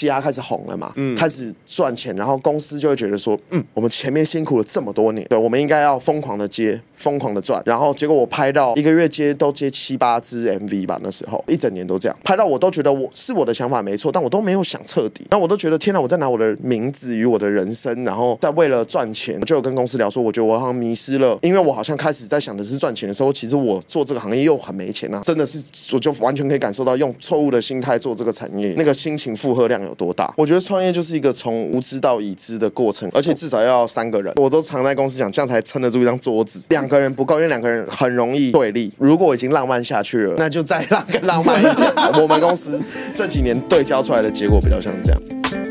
嘻哈开始红了嘛，嗯，开始赚钱，然后公司就会觉得说，嗯，我们前面辛苦了这么多年，对，我们应该要疯狂的接，疯狂的赚。然后结果我拍到一个月接都接七八支 MV 吧，那时候一整年都这样拍到，我都觉得我是我的想法没错，但我都没有想彻底。那我都觉得天哪，我在拿我的名字与我的人生，然后在为了赚钱，我就有跟公司聊说，我觉得我好像迷失了，因为我好像开始在想的是赚钱的时候，其实我做这个行业又很没钱啊，真的是我就完全可以感受到用错误的心态做这个产业，那个心情负荷量有多大。我觉得创业就是一个从无知到已知的过程，而且至少要三个人，我都常在公司讲，这样才撑得住一张桌子。两个人不够，因为两个人很容易对立。如果已经浪漫下去了，那就再浪 更浪漫一点。我们公司这几年对焦出来的结果比较像这样。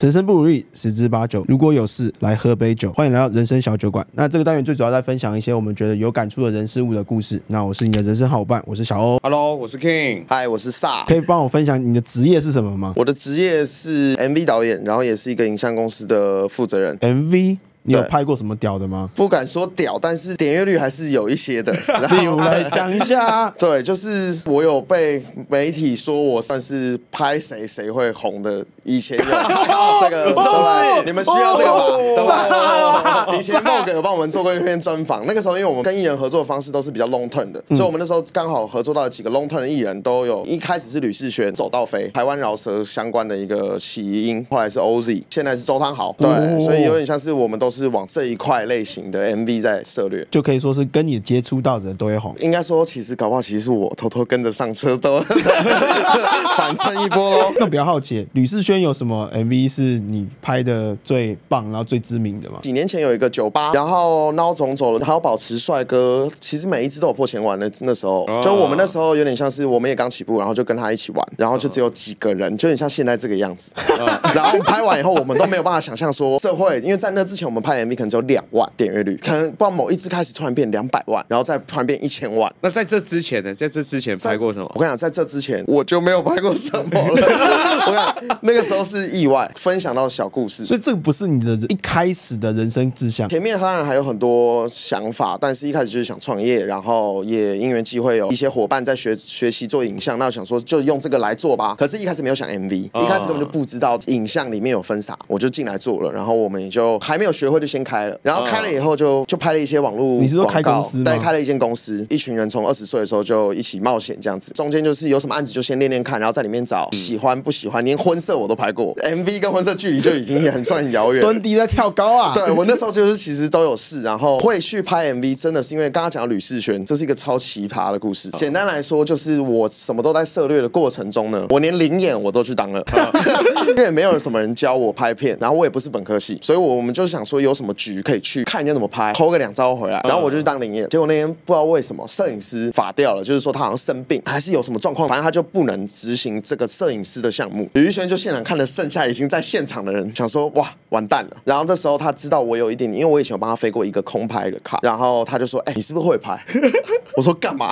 人生不如意十之八九，如果有事来喝杯酒。欢迎来到人生小酒馆。那这个单元最主要在分享一些我们觉得有感触的人事物的故事。那我是你的人生好伙伴，我是小欧。Hello，我是 King。Hi，我是 Sa。可以帮我分享你的职业是什么吗？我的职业是 MV 导演，然后也是一个影像公司的负责人。MV。你有拍过什么屌的吗？不敢说屌，但是点阅率还是有一些的。例如来讲一下。对，就是我有被媒体说我算是拍谁谁会红的。以前有 这个，是你们需要这个吗？对吧？以前 Vogue 有帮我们做过一篇专访。那个时候，因为我们跟艺人合作的方式都是比较 long term 的，所以我们那时候刚好合作到几个 long term 的艺人，都有一开始是吕世轩走到飞，台湾饶舌相关的一个起因，后来是 OZ，现在是周汤豪。对，所以有点像是我们都是。是往这一块类型的 MV 在涉略，就可以说是跟你接触到的人都会红。应该说，其实搞不好，其实是我偷偷跟着上车，都 反衬一波喽。那比较好奇，吕世轩有什么 MV 是你拍的最棒，然后最知名的吗？几年前有一个酒吧，然后孬总走了，还有保持帅哥，其实每一支都有破千万的。那时候，就我们那时候有点像是我们也刚起步，然后就跟他一起玩，然后就只有几个人，就有点像现在这个样子。然后拍完以后，我们都没有办法想象说社会，因为在那之前我们。拍 MV 可能只有两万点阅率，可能不知道某一支开始突然变两百万，然后再突然变一千万。那在这之前呢？在这之前拍过什么？我跟你讲，在这之前我就没有拍过什么了。我讲那个时候是意外，分享到小故事，所以这个不是你的一开始的人生志向。前面当然还有很多想法，但是一开始就是想创业，然后也因缘际会有一些伙伴在学学习做影像，那我想说就用这个来做吧。可是，一开始没有想 MV，一开始根本就不知道影像里面有分啥，我就进来做了。然后我们也就还没有学会。就先开了，然后开了以后就就拍了一些网络。你是说开公司？对，开了一间公司，一群人从二十岁的时候就一起冒险这样子。中间就是有什么案子就先练练看，然后在里面找喜欢不喜欢，连婚色我都拍过。MV 跟婚色距离就已经也很算很遥远。蹲低在跳高啊！对，我那时候就是其实都有试，然后会去拍 MV，真的是因为刚刚讲到吕士轩，这是一个超奇葩的故事。简单来说，就是我什么都在涉猎的过程中呢，我连灵眼我都去当了，因为没有什么人教我拍片，然后我也不是本科系，所以我们就想说有什么局可以。去看人家怎么拍，偷个两招回来，然后我就去当临演。结果那天不知道为什么摄影师法掉了，就是说他好像生病，还是有什么状况，反正他就不能执行这个摄影师的项目。吕玉轩就现场看了剩下已经在现场的人，想说哇完蛋了。然后这时候他知道我有一点点，因为我以前有帮他飞过一个空拍的卡，然后他就说：“哎、欸，你是不是会拍？” 我说：“干嘛？”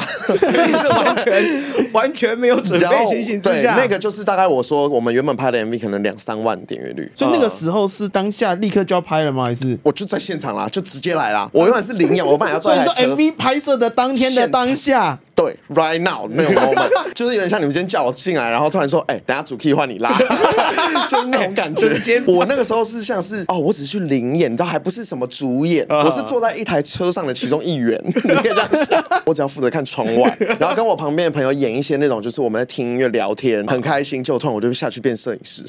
完全完全没有准备情形之下，对，那个就是大概我说我们原本拍的 MV 可能两三万点阅率，所以那个时候是当下立刻就要拍了吗？我就在现场啦。就直接来啦！我原本是领养，我本来要坐 在车。所以说 MV 拍摄的当天的当下，对，right now 没有 moment，就是有点像你们今天叫我进来，然后突然说，哎、欸，等下主 key 换你拉，就是那种感觉。我那个时候是像是哦，我只是去领演，你知道，还不是什么主演，我是坐在一台车上的其中一员。你可以这样想，我只要负责看窗外，然后跟我旁边的朋友演一些那种，就是我们在听音乐聊天，很开心。就突然我就下去变摄影师。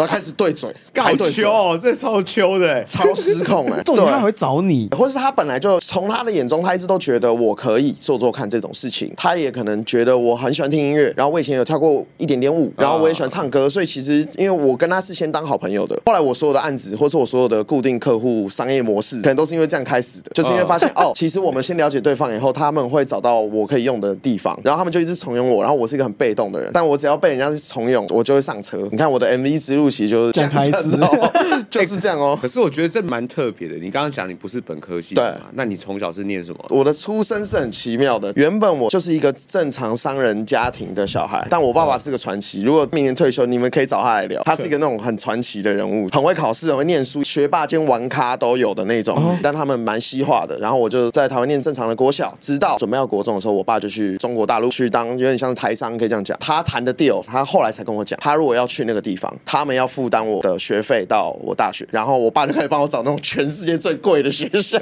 然后开始对嘴，好秋哦，这超秋的，超失控哎！重点他还会找你，或是他本来就从他的眼中，他一直都觉得我可以做做看这种事情。他也可能觉得我很喜欢听音乐，然后我以前有跳过一点点舞，然后我也喜欢唱歌，所以其实因为我跟他是先当好朋友的。后来我所有的案子，或是我所有的固定客户商业模式，可能都是因为这样开始的，就是因为发现 哦，其实我们先了解对方以后，他们会找到我可以用的地方，然后他们就一直怂恿我，然后我是一个很被动的人，但我只要被人家是重用，我就会上车。你看我的 MV 之路。就是讲台词哦，就是这样哦。可是我觉得这蛮特别的。你刚刚讲你不是本科系的嘛？那你从小是念什么？我的出身是很奇妙的，原本我就是一个正常商人家庭的小孩，但我爸爸是个传奇。如果明年退休，你们可以找他来聊。他是一个那种很传奇的人物，很会考试，很会念书，学霸兼玩咖都有的那种。但他们蛮西化的。然后我就在台湾念正常的国小，直到准备要国中的时候，我爸就去中国大陆去当有点像是台商，可以这样讲。他谈的 deal，他后来才跟我讲，他如果要去那个地方，他们要负担我的学费到我大学，然后我爸就开始帮我找那种全世界最贵的学校。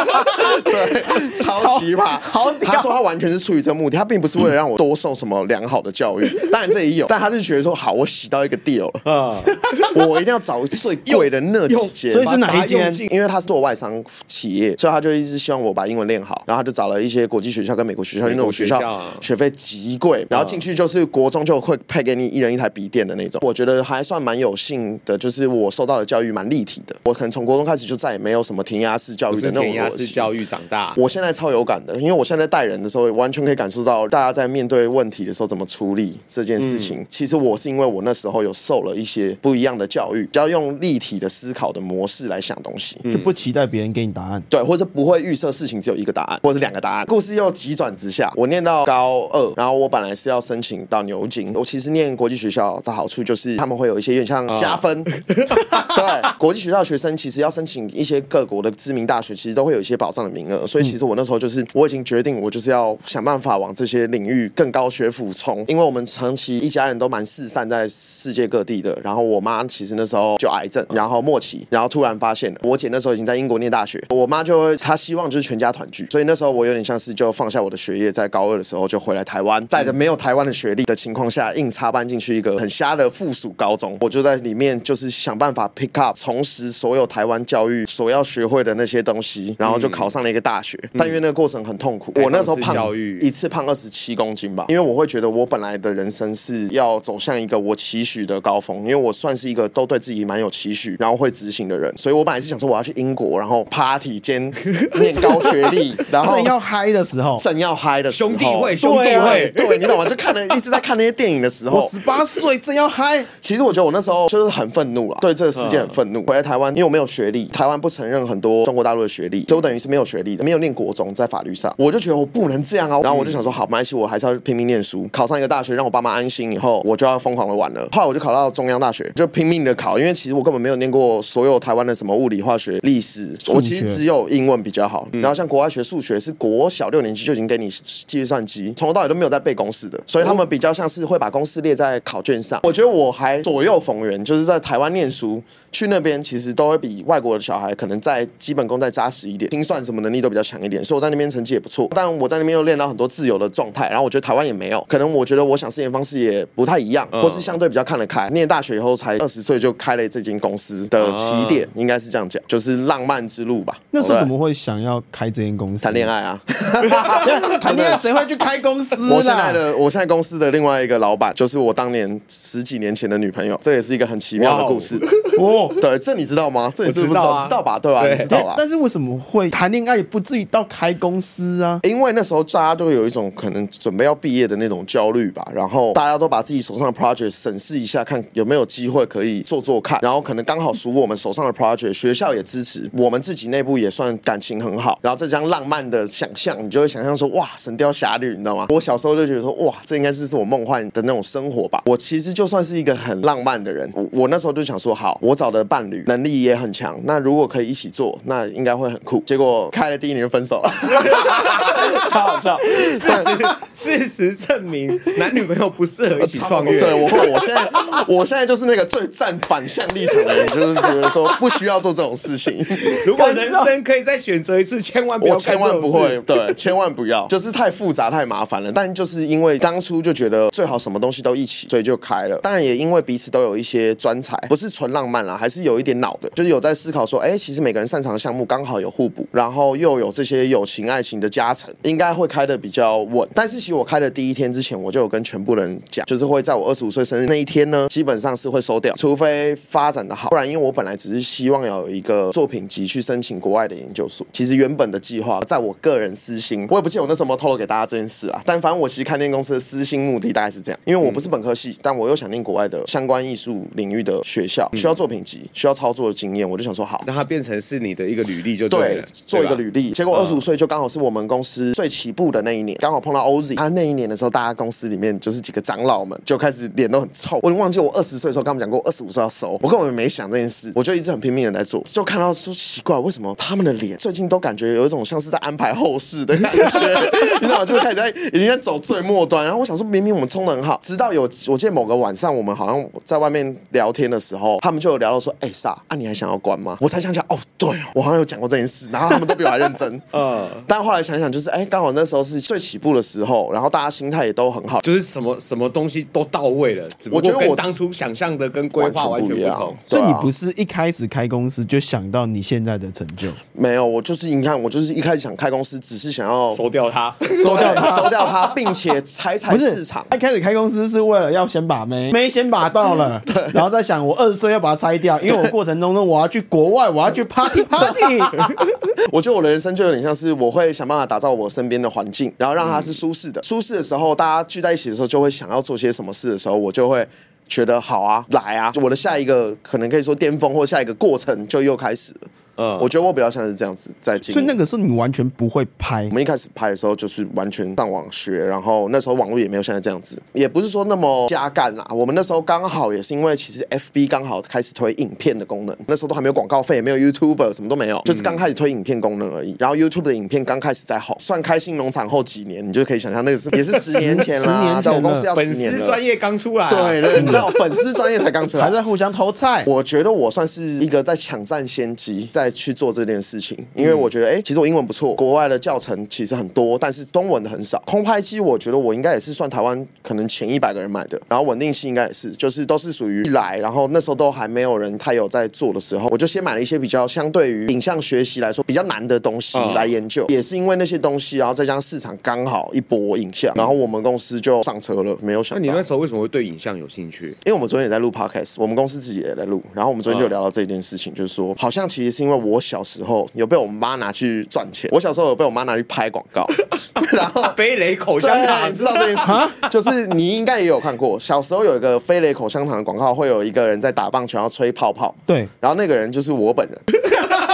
对，超奇葩。好，他说他完全是出于这个目的，他并不是为了让我多受什么良好的教育，当然这也有，但他就觉得说，好，我洗到一个 deal 了，啊，我一定要找最贵的那几间。所以是哪一间？因为他是做外商企业，所以他就一直希望我把英文练好，然后他就找了一些国际学校跟美国学校，因为那种学校学费极贵，然后进去就是国中就会配给你一人一台笔电的那种。我觉得还算蛮有幸的，就是我受到的教育蛮立体的。我可能从国中开始就再也没有什么填鸭式教育的那种填鸭式教育长大。我现在超有感的，因为我现在带人的时候，完全可以感受到大家在面对问题的时候怎么处理这件事情。其实我是因为我那时候有受了一些不一样的教育，只要用立体的思考的模式来想东西，就不期待别人给你答案，对，或者不会预设事情只有一个答案，或者是两个答案。故事又急转直下，我念到高二，然后我本来是要申请到牛津。我其实念国际学校的好处就是他们会有一些有点像加分，对，国际学校学生其实要申请一些各国的知名大学，其实都会有一些保障的名额。所以其实我那时候就是我已经决定，我就是要想办法往这些领域更高学府冲，因为我们长期一家人都蛮四散在世界各地的。然后我妈其实那时候就癌症，然后末期，然后突然发现我姐那时候已经在英国念大学，我妈就会她希望就是全家团聚，所以那时候我有点像是就放下我的学业，在高二的时候就回来台湾，在的没有台湾的学历的情况下，硬插班进去一个很瞎的附属高中，我就在里面就是想办法 pick up 重拾所有台湾教育所要学会的那些东西，然后就考上了一个大学，但因为那个过程很痛苦，我那时候胖一次胖二十七公斤吧，因为我会觉得我本来的人生是要走向一个我期许的高峰，因为我算是一个都对自己蛮有期许，然后会执行的人，所以我本来是想说我要去英国，然后 party 兼念高学历，然后正要嗨的时候，正要嗨的时候，兄弟会，兄弟会，对，对，你懂吗？就看了一直在看那些电影的时候，我十八岁正要嗨。其实我觉得我那时候就是很愤怒了，对这个事件很愤怒。回来台湾，因为我没有学历，台湾不承认很多中国大陆的学历，所以我等于是没有学历的，没有念国中，在法律上，我就觉得我不能这样啊。然后我就想说，好，没关系，我还是要拼命念书，考上一个大学，让我爸妈安心，以后我就要疯狂的玩了。后来我就考到中央大学，就拼命的考，因为其实我根本没有念过所有台湾的什么物理、化学、历史，我其实只有英文比较好。然后像国外学数学，是国小六年级就已经给你计算机，从头到尾都没有在背公式的，所以他们比较像是会把公式列在考卷上。我觉得我还左右逢源，就是在台湾念书，去那边其实都会比外国的小孩可能在基本功再扎实一点，心算什么能力都比较强一点，所以我在那边成绩也不错。但我在那边又练到很多自由的状态，然后我觉得台湾也没有，可能我觉得我想试验方式也不太一样，或是相对比较看得开。念大学以后才二十岁就开了这间公司的起点，应该是这样讲，就是浪漫之路吧。那时候怎么会想要开这间公司？谈恋爱啊，谈恋爱谁会去开公司？我现在的我现在公司的另外一个老板，就是我当年十几年前的女朋友，这也是一个很奇妙的故事。哦，对，这你知道吗？这你是不是知道？知道吧？对吧？你知道吧？但是为什么会谈恋爱也不至于到开公司啊？因为那时候大家都有一种可能准备要毕业的那种焦虑吧，然后大家都把自己手上的 project 审视一下，看有没有机会可以做做看，然后可能刚好属我们手上的 project，学校也支持，我们自己内部也算感情很好，然后这张浪漫的想象，你就会想象说，哇，神雕侠侣，你知道吗？我小时候就觉得说，哇，这应该是是我梦幻的那种生活吧。我其实就算是一个很浪漫的人，我我那时候就想说，好，我找的伴侣能力也很强，那如果可以一起做，那应该会很酷。结果开了第一年就分手了，超好笑。事实事实证明，男女朋友不适合一起创业。对，我我现在我现在就是那个最站反向立场的人，就是觉得说不需要做这种事情。如果人生可以再选择一次，千万不要，我千万不会，对，千万不要，就是太复杂太麻烦了。但就是因为当初就觉得最好什么东西都一起，所以就开了。当然也因为彼此都都有一些专才，不是纯浪漫。啦，还是有一点脑的，就是有在思考说，哎，其实每个人擅长的项目刚好有互补，然后又有这些友情、爱情的加成，应该会开的比较稳。但是其实我开的第一天之前，我就有跟全部人讲，就是会在我二十五岁生日那一天呢，基本上是会收掉，除非发展的好，不然因为我本来只是希望要有一个作品集去申请国外的研究所。其实原本的计划，在我个人私心，我也不记得我那时候透露给大家这件事啊。但反正我其实开那间公司的私心目的大概是这样，因为我不是本科系，但我又想念国外的相关艺术领域的学校，需要作品集，需要操作的经验，我就想说好，让它变成是你的一个履历就对了，做一个履历。结果二十五岁就刚好是我们公司最起步的那一年，刚好碰到 OZ，他那一年的时候，大家公司里面就是几个长老们就开始脸都很臭。我忘记我二十岁的时候跟他们讲过，二十五岁要收，我根本没想这件事，我就一直很拼命的在做，就看到说奇怪，为什么他们的脸最近都感觉有一种像是在安排后事的感觉，你知道吗？就开始在已经在走最末端。然后我想说，明明我们冲的很好，直到有我记得某个晚上，我们好像在外面聊天的时候，他们就有聊到说，哎、欸，啥啊，你还想要关吗？我才想起来，哦，对哦，我好像有讲过这件事。然后他们都比我还认真，嗯。但后来想想，就是哎，刚好那时候是最起步的时候，然后大家心态也都很好，就是什么什么东西都到位了。我觉得我当初想象的跟规划完全不一样。所以你不是一开始开公司就想到你现在的成就？没有，我就是你看，我就是一开始想开公司，只是想要收掉它，收掉它，收掉它，并且踩踩市场。一开始开公司是为了要先把妹，妹先把到了，对，然后在想我二十岁要把它拆掉，因为我过程中呢，我要去国外，我要去 party party。我觉得我的人生就有点像是我会想办法打造我身边的环境，然后让它是舒适的。舒适的时候，大家聚在一起的时候，就会想要做些什么事的时候，我就会觉得好啊，来啊，我的下一个可能可以说巅峰，或下一个过程就又开始了。嗯，我觉得我比较像是这样子在经历。所以那个时候你完全不会拍。我们一开始拍的时候就是完全上网学，然后那时候网络也没有现在这样子，也不是说那么加干啦。我们那时候刚好也是因为其实 FB 刚好开始推影片的功能，那时候都还没有广告费，也没有 YouTuber，什么都没有，就是刚开始推影片功能而已。然后 YouTube 的影片刚开始在好，算开心农场后几年，你就可以想象那个是也是十年前啦。十年前在我公司要十年了。粉丝专业刚出来，对对，你知道粉丝专业才刚出来，还在互相偷菜。我觉得我算是一个在抢占先机，在去做这件事。情，因为我觉得，哎、欸，其实我英文不错，国外的教程其实很多，但是中文的很少。空拍机，我觉得我应该也是算台湾可能前一百个人买的，然后稳定性应该也是，就是都是属于一来，然后那时候都还没有人太有在做的时候，我就先买了一些比较相对于影像学习来说比较难的东西来研究，也是因为那些东西，然后再加上市场刚好一波影像，然后我们公司就上车了，没有想到。那你那时候为什么会对影像有兴趣？因为我们昨天也在录 podcast，我们公司自己也在录，然后我们昨天就聊到这件事情，就是说，好像其实是因为我小时候有被我妈。拿去赚钱。我小时候有被我妈拿去拍广告，然后飞雷口香糖，你知道这件事？就是你应该也有看过，小时候有一个飞雷口香糖的广告，会有一个人在打棒球，要吹泡泡。对，然后那个人就是我本人。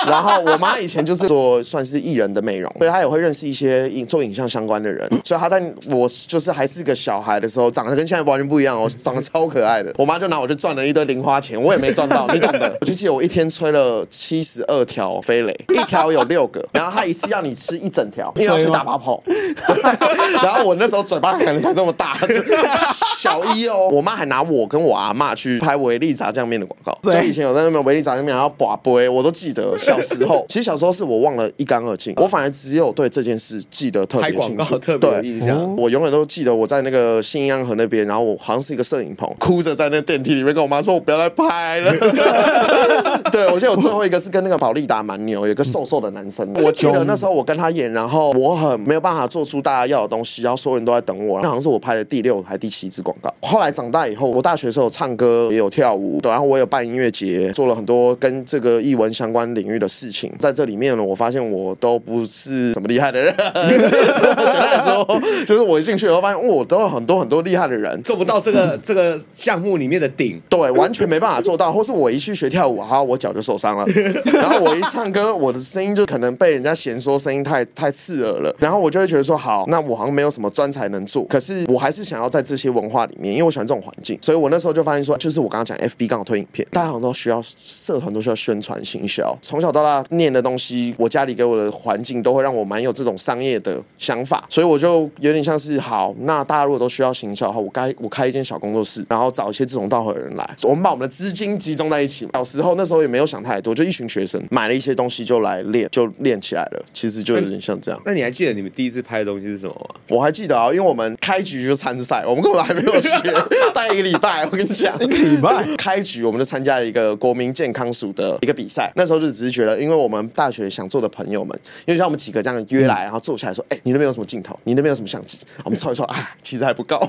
然后我妈以前就是做算是艺人的美容，所以她也会认识一些影做影像相关的人。所以她在我就是还是个小孩的时候，长得跟现在完全不一样哦，长得超可爱的。我妈就拿我去赚了一堆零花钱，我也没赚到，你懂的。我就记得我一天吹了七十二条飞雷，一条有六个，然后她一次要你吃一整条，因为要去打泡泡。然后我那时候嘴巴可能才这么大，小一哦。我妈还拿我跟我阿嬷去拍维力炸酱面的广告，所以以前有在那边维力炸酱面然后拔杯，我都记得。小时候，其实小时候是我忘了一干二净，我反而只有对这件事记得特别清楚，特别有印象。对，我永远都记得我在那个新安河那边，然后我好像是一个摄影棚，哭着在那电梯里面跟我妈说：“我不要再拍了。”对，我记得我最后一个是跟那个保利达蛮牛，有一个瘦瘦的男生。我记得那时候我跟他演，然后我很没有办法做出大家要的东西，然后所有人都在等我。那好像是我拍的第六还第七支广告。后来长大以后，我大学的时候唱歌也有跳舞，对，然后我有办音乐节，做了很多跟这个艺文相关领域的事情。在这里面呢，我发现我都不是什么厉害的人。简单来说，就是我一进去以后发现，我都有很多很多厉害的人，做不到这个这个项目里面的顶，对，完全没办法做到。或是我一去学跳舞，哈，我脚就受伤了。然后我一唱歌，我的声音就可能被人家嫌说声音太太刺耳了。然后我就会觉得说，好，那我好像没有什么专才能做。可是我还是想要在这些文化里面，因为我喜欢这种环境。所以我那时候就发现说，就是我刚刚讲，FB 刚好推影片，大家好像都需要社团都需要宣传行销。从小到大念的东西，我家里给我的环境都会让我蛮有这种商业的想法，所以我就有点像是好，那大家如果都需要行销的话，我该我开一间小工作室，然后找一些志同道合的人来，我们把我们的资金集中在一起。小时候那时候也没有想太多，就一群学生买了一些东西就来练，就练起来了。其实就有点像这样。那你还记得你们第一次拍的东西是什么吗？我还记得啊，因为我们开局就参赛，我们根本还没有学，待一个礼拜。我跟你讲，一个礼拜开局我们就参加了一个国民健康署的一个比赛。那时候就只是觉得，因为我们大学想做的朋友们，因为像我们几个这样约来，然后坐下来说：“哎、欸，你那边有什么镜头？你那边有什么相机？”我们凑一凑，啊，其实还不够，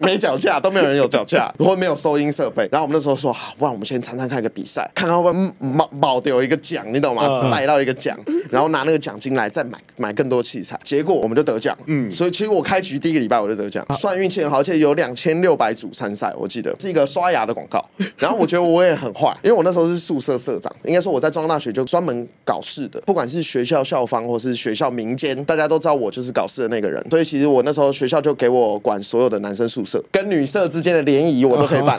没脚架，都没有人有脚架，或没有收音设备。然后我们那时候说：“好，不然我们先参参看一个比赛，看看会不会冒冒掉一个奖，你懂吗？赛到一个奖，然后拿那个奖金来再买买更多器材。”结果我们就得奖，嗯，所以其实我开局第一个礼拜我就得奖，算运气很好，而且有两千六百组参赛，我记得是一个刷牙的广告。然后我觉得我也很坏，因为我那时候是宿舍社长，应该说我在中央大学就专门搞事的，不管是学校校方或是学校民间，大家都知道我就是搞事的那个人。所以其实我那时候学校就给我管所有的男生宿舍跟女舍之间的联谊，我都可以办。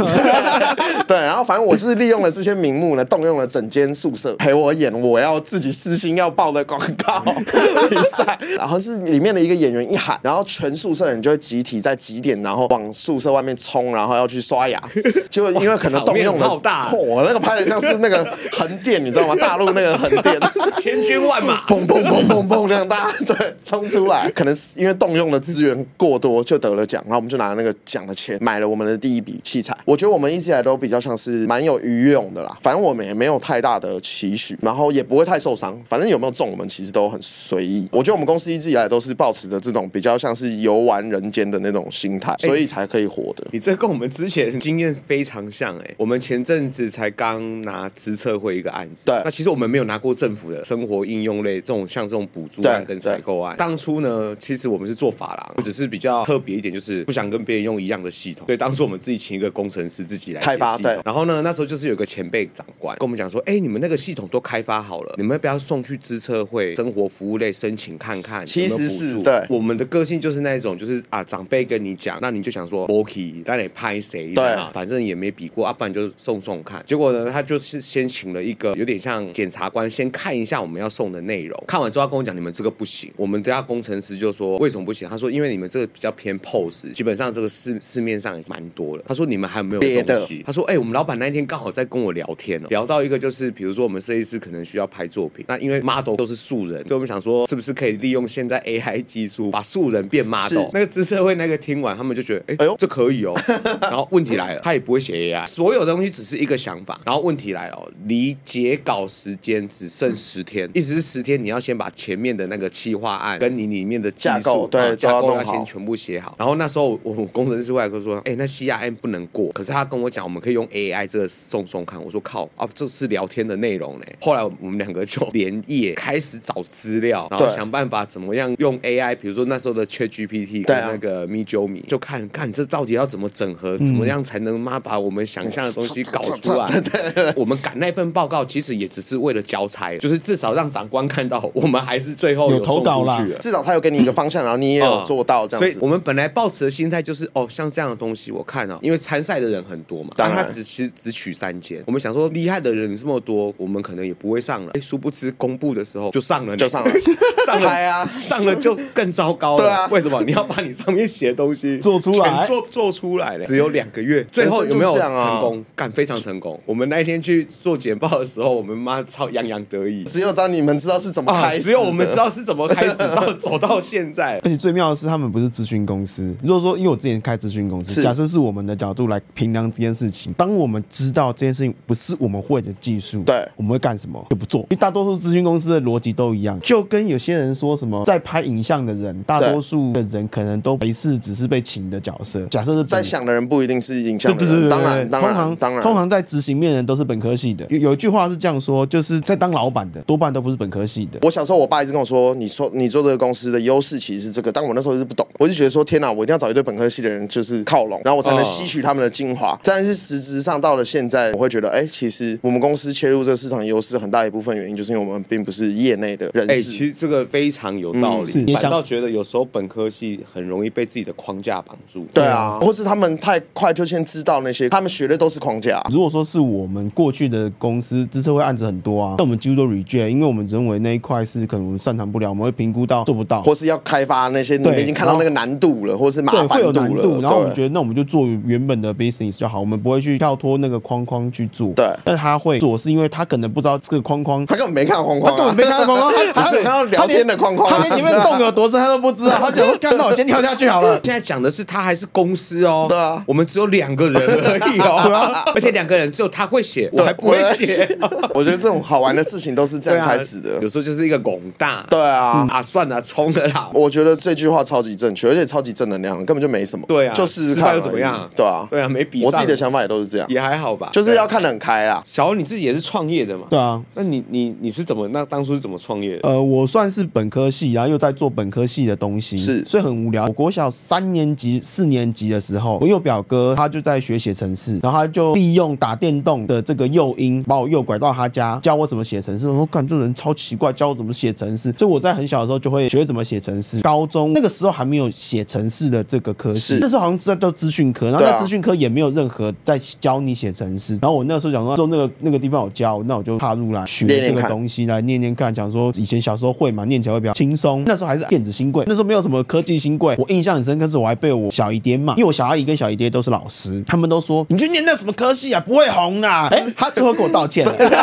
对，然后反正我就是利用了这些名目呢，动用了整间宿舍陪我演我要自己私心要报的广告 比赛，然后是里面的一个演员一喊，然后全宿舍人就会集体在几点，然后往宿舍外面冲，然后要去刷牙。结果因为可能动用了，我，那个拍的像是那个横店，你知道吗？大陆那个横店，千军万马，砰砰砰砰砰这样大家 对冲出来，可能是因为动用的资源过多就得了奖，然后我们就拿那个奖的钱买了我们的第一笔器材。我觉得我们一直以来都比较像是蛮有余用的啦，反正我们也没有太大的期许，然后也不会太受伤，反正有没有中我们其实都很随意。我觉得我们公司一直以来都是保持着这种比较像是游玩人间的那种心态，所以才可以活的。你这跟我们之前经验非常像哎、欸，我们前阵子才刚拿资测会一个案子，对，那其实我们没有拿过政府的生活应用类这种像这种补助案跟采购案。当初呢，其实我们是做法廊，只是比较特别一点，就是不想跟别人用一样的系统，对当初我们自己请一个工程师自己来开发。对，然后呢，那时候就是有个前辈长官跟我们讲说，哎，你们那个系统都开发好了，你们要不要送去资策会生活服务类申请看看？其实是对，我们的个性就是那一种，就是啊，长辈跟你讲，那你就想说，OK，那你拍谁？对啊，反正也没比过，啊，不然就送送看。结果呢，他就是先请了一个有点像检察官，先看一下我们要送的内容。看完之后，他跟我讲，你们这个不行。我们家工程师就说，为什么不行？他说，因为你们这个比较偏 pose，基本上这个市市面上也蛮多的。他说，你们还有没有东西？他说，哎，我们老板那天刚好在跟我聊天哦，聊到一个就是，比如说我们设计师可能需要拍作品，那因为 model 都是素人，所以我们想说，是不是可以利用现在 AI 技术把素人变 model？那个资社会那个听完，他们就觉得，哎，哎呦，这可以哦。然后问题来了，他也不会写 AI，所有的东西只是一个想法。然后问题来了，离截稿时间只剩十天，意思是十天你要先把前面的那个企划案跟你里面的架构，对，架构要先全部写好。然后那时候我们工程师外科说，哎，那 CRM 不能过，可是他跟我讲，我们可以用 AI 这个送送看。我说靠啊，这是聊天的内容嘞。后来我们两个就连夜开始找资料，然后想办法怎么样用 AI，比如说那时候的 ChatGPT 跟那个 Midjourney，就看看这到底要怎么整合，怎么样才能妈把我们想象的东西搞出来。我们赶那份报告其实也只是为了交差，就是至少让长官看到我们还是最后有投稿了，至少他有给你一个方向，然后你也有做到这样子。所以我们本来抱持的心态就是哦，像这样的东西，我看啊，因为参赛的人很多嘛，但他只其实只取三间。我们想说厉害的人这么多，我们可能也不会上了。哎，殊不知公布的时候就上了，就上了，上了啊，上了就更糟糕了。对啊，为什么？你要把你上面写的东西 做出来，做做出来了，只有两个月，最后有没有成功？干，非常成功。我们那一天去做简报的时候，我们妈超洋洋得意。只有只你们知道是怎么开始，只有我们知道是怎么开始到 走到现在。而且最妙的是，他们不是咨询公司。如果说，因为我之前开咨询公司，假设是我们的角度来评量这件事情，当我们知道这件事情不是我们会的技术，对，我们会干什么？就不做。因为大多数咨询公司的逻辑都一样，就跟有些人说什么，在拍影像的人，大多数的人可能都没事，只是被请的角色。假设是在想的人不一定是影像的人，当然，当然，当然，通常在执行面的人都是本科系的。有有一句话是这样说，就是在当老板的多半都不是本科系的。我小时候，我爸一直跟我说，你说你做这个公司的优势其实是这个，但我那时候是不懂，我就觉得说，天哪，我一定要找一堆本科系的人就是靠拢，然后我才能吸取他们的精华。但是实质上到了现在，我会觉得，哎，其实我们公司切入这个市场优势很大一部分原因，就是因为我们并不是业内的人士。哎，其实这个非常有道理。嗯、反倒觉得有时候本科系很容易被自己的框架绑住。对啊，或是他们太快就先知道那些，他们学的都是框架。如果说是我们过去的公司，资策社会案子很多啊，那我们几乎都 reject，因为我们认为那一块是可能我们擅长不了，我们会评估到做不到，或是要开发那些你们已经看到那个难度了，或是麻烦度了，会有难度。然后我们觉得，那我们就做原本的 business 就好，我们不会去跳脱那个框框去做。对，但是他会做，是因为他可能不知道这个框框，他根本没看到框框，他根本没看到框框，他只看到聊天的框框，他连前面洞有多深他都不知道，他就说看到我先跳下去好了。现在讲的是他还是公司哦，对啊，我们只有两个人而已哦，而且两个人只有他会写，我还不会写。我觉得这种好玩的事情都是这样开始的，有时候就是一个拱大，对啊，啊算了，冲的啦。我觉得这句话超级正确，而且超级正能量，根本就没什么。对啊，就试试看又怎么样？对啊，对啊，没比。我自己的想法也都是这样，也还好吧，就是要看得很开啦。小欧你自己也是创业的嘛？对啊，那你你你是怎么？那当初是怎么创业的？呃，我算是本科系，然后又在做本科系的东西，是，所以很无聊。我国小三年级、四年级的时候，我有表哥，他就在学写程式，然后他就利用打电动的这个诱因，把我诱拐到他家，教我怎么写程式。我说，干，这人超奇怪，教我怎么写程式。所以我在很小的时候就会学怎么写程式。高中那个时候还没有写程式的这个科系，那时候好像是在叫资讯科，然后在资讯科也没有任何在教你写程式。然后我那个时候想说，说那个那个地方有教，那我就踏入来学这个东西来念念看。讲说以前小时候会嘛，念起来会比较轻松。那时候还是电子新贵，那时候没有什么科技新贵。我印象很深刻，是我还被我小姨爹骂，因为我小阿姨跟小姨爹都是老师，他们都说你去念那什么科系啊，不会红的。哎，他最后给我道歉了。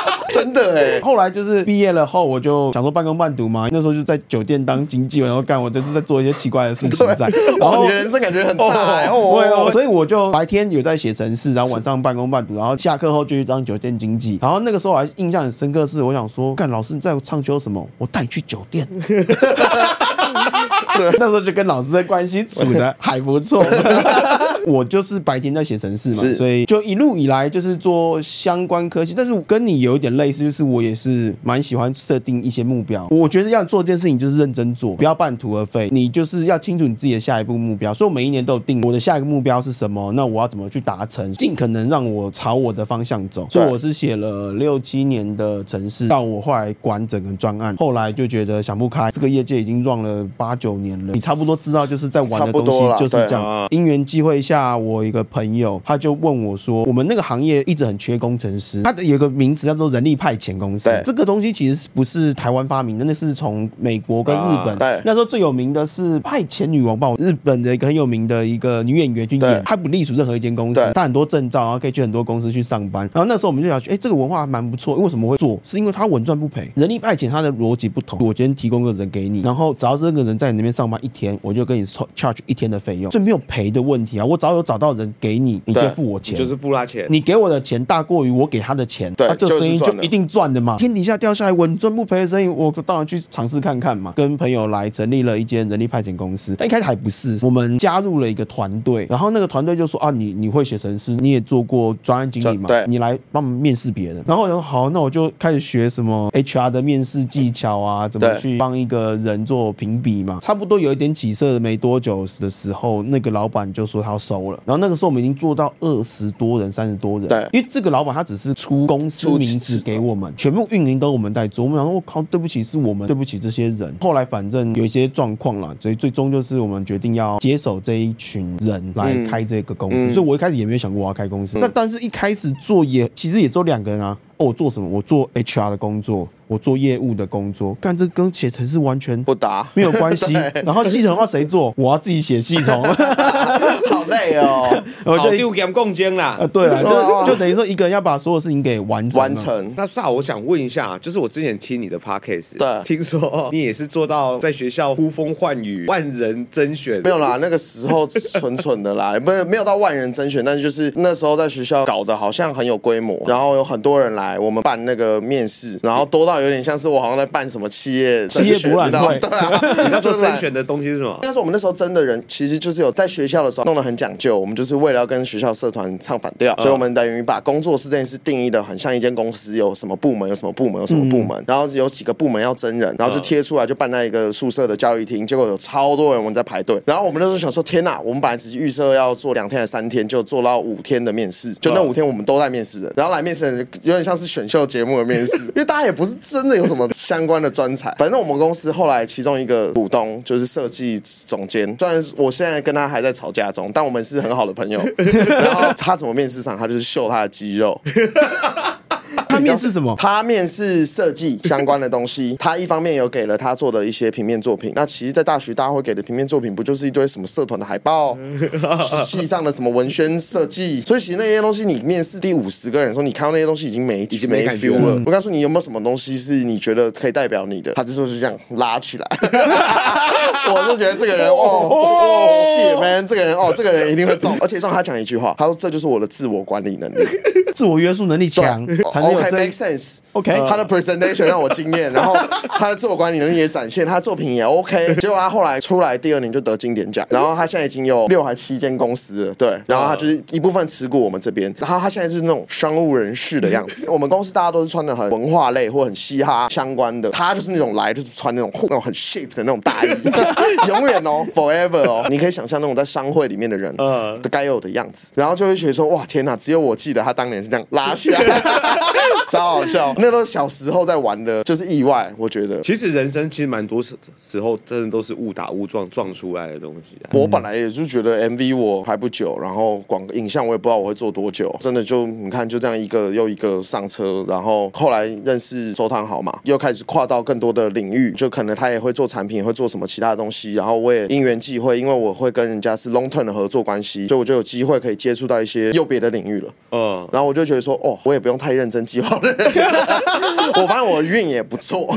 真的哎，后来就是毕业了后，我就想说半工半读嘛。那时候就在酒店当经济，然后干，我就是在做一些奇怪的事情在。然后你的人生感觉很差哦，所以我就白天有在写程式，然后晚上半工半读，然后下课后就去当酒店经济。然后那个时候我还印象很深刻是，我想说，干老师你在唱秋什么？我带你去酒店。那时候就跟老师的关系处的还不错。我就是白天在写程式嘛，所以就一路以来就是做相关科技。但是跟你有一点类似，就是我也是蛮喜欢设定一些目标。我觉得要做这件事情就是认真做，不要半途而废。你就是要清楚你自己的下一步目标。所以我每一年都有定我的下一个目标是什么，那我要怎么去达成，尽可能让我朝我的方向走。所以我是写了六七年的城市，到我后来管整个专案，后来就觉得想不开，这个业界已经 run 了八九年了，你差不多知道就是在玩的东西就是这样。因缘际会下，我一个朋友他就问我说：“我们那个行业一直很缺工程师，他的有个名词叫做人力派遣公司。这个东西其实不是台湾发明的，那是从美国跟日本。那时候最有名的是派遣女王吧，日本的一个很有名的一个女演员去演，她不隶属任何一间公司，她很多证照，然后可以去很多公司去上班。然后那时候我们就想，哎，这个文化还蛮不错。为什么会做？是因为它稳赚不赔。人力派遣它的逻辑不同，我今天提供个人给你，然后只要这个人在你那边上班一天，我就跟你 charge 一天的费用，这没有赔的问题啊。我只要有找到人给你，你就付我钱，就是付他钱。你给我的钱大过于我给他的钱，那这生意就一定赚的嘛。天底下掉下来稳赚不赔的生意，我当然去尝试看看嘛。跟朋友来成立了一间人力派遣公司，但一开始还不是，我们加入了一个团队，然后那个团队就说啊，你你会写程式，你也做过专案经理嘛，对，你来帮我们面试别人。然后我说好，那我就开始学什么 HR 的面试技巧啊，怎么去帮一个人做评比嘛。差不多有一点起色没多久的时候，那个老板就说他要收了，然后那个时候我们已经做到二十多人、三十多人。对，因为这个老板他只是出公司名字给我们，全部运营都我们在做。我们想说，我靠，对不起，是我们对不起这些人。后来反正有一些状况了，所以最终就是我们决定要接手这一群人来开这个公司。嗯、所以我一开始也没有想过我要开公司。那、嗯、但是一开始做也其实也做两个人啊。哦，我做什么？我做 HR 的工作。我做业务的工作，干这跟写程式完全不搭，没有关系。然后系统要谁做？我要自己写系统，好累哦。我就丢给共建啦。呃，对啊，就就等于说一个人要把所有事情给完成。完成。那萨，我想问一下，就是我之前听你的 podcast，对，听说你也是做到在学校呼风唤雨、万人甄选。没有啦，那个时候蠢蠢的啦，没有没有到万人甄选，但是就是那时候在学校搞得好像很有规模，然后有很多人来，我们办那个面试，然后多到。有点像是我好像在办什么企业企业，博览会，对啊。你那时候甄选的东西是什么？应该说我们那时候甄的人，其实就是有在学校的时候弄得很讲究。我们就是为了要跟学校社团唱反调，所以我们等于把工作室这件事定义的很像一间公司，有什么部门，有什么部门，有什么部门，然后有几个部门要真人，然后就贴出来，就办在一个宿舍的教育厅。结果有超多人我们在排队，然后我们那时候想说，天呐！我们本来只是预设要做两天还是三天，就做到五天的面试，就那五天我们都在面试人，然后来面试人有点像是选秀节目的面试，因为大家也不是真的有什么。相关的专才，反正我们公司后来其中一个股东就是设计总监，虽然我现在跟他还在吵架中，但我们是很好的朋友。然后他怎么面试上，他就是秀他的肌肉。面试什么？他面试设计相关的东西。他一方面有给了他做的一些平面作品。那其实，在大学大家会给的平面作品，不就是一堆什么社团的海报、系上的什么文宣设计？所以其实那些东西，你面试第五十个人的时候，你看到那些东西已经没已经没 feel 了。嗯、我告诉你，有没有什么东西是你觉得可以代表你的？他这时候就这样拉起来。我就觉得这个人哦，哦，shit man，这个人哦，这个人一定会中。而且让他讲一句话，他说：“这就是我的自我管理能力，自我约束能力强。” OK，make sense。OK，他的 presentation 让我惊艳，然后 他的自我管理能力也展现，他的作品也 OK。结果他后来出来第二年就得金典奖，然后他现在已经有六还七间公司了，对。然后他就是一部分持股我们这边，然后他现在是那种商务人士的样子。我们公司大家都是穿的很文化类或很嘻哈相关的，他就是那种来就是穿那种那种很 shape 的那种大衣。永远哦，forever 哦，你可以想象那种在商会里面的人，呃，该有的样子，然后就会觉得说，哇，天哪，只有我记得他当年是这样拉起来，超好笑。那都是小时候在玩的，就是意外。我觉得，其实人生其实蛮多时时候，真的都是误打误撞撞出来的东西啊。我本来也就觉得 MV 我拍不久，然后广影像我也不知道我会做多久，真的就你看就这样一个又一个上车，然后后来认识周汤豪嘛，又开始跨到更多的领域，就可能他也会做产品，也会做什么其他的东西，然后我也因缘际会，因为我会跟人家是 long term 的合作关系，所以我就有机会可以接触到一些又别的领域了。嗯，然后我就觉得说，哦，我也不用太认真计划的人我发现我运也不错，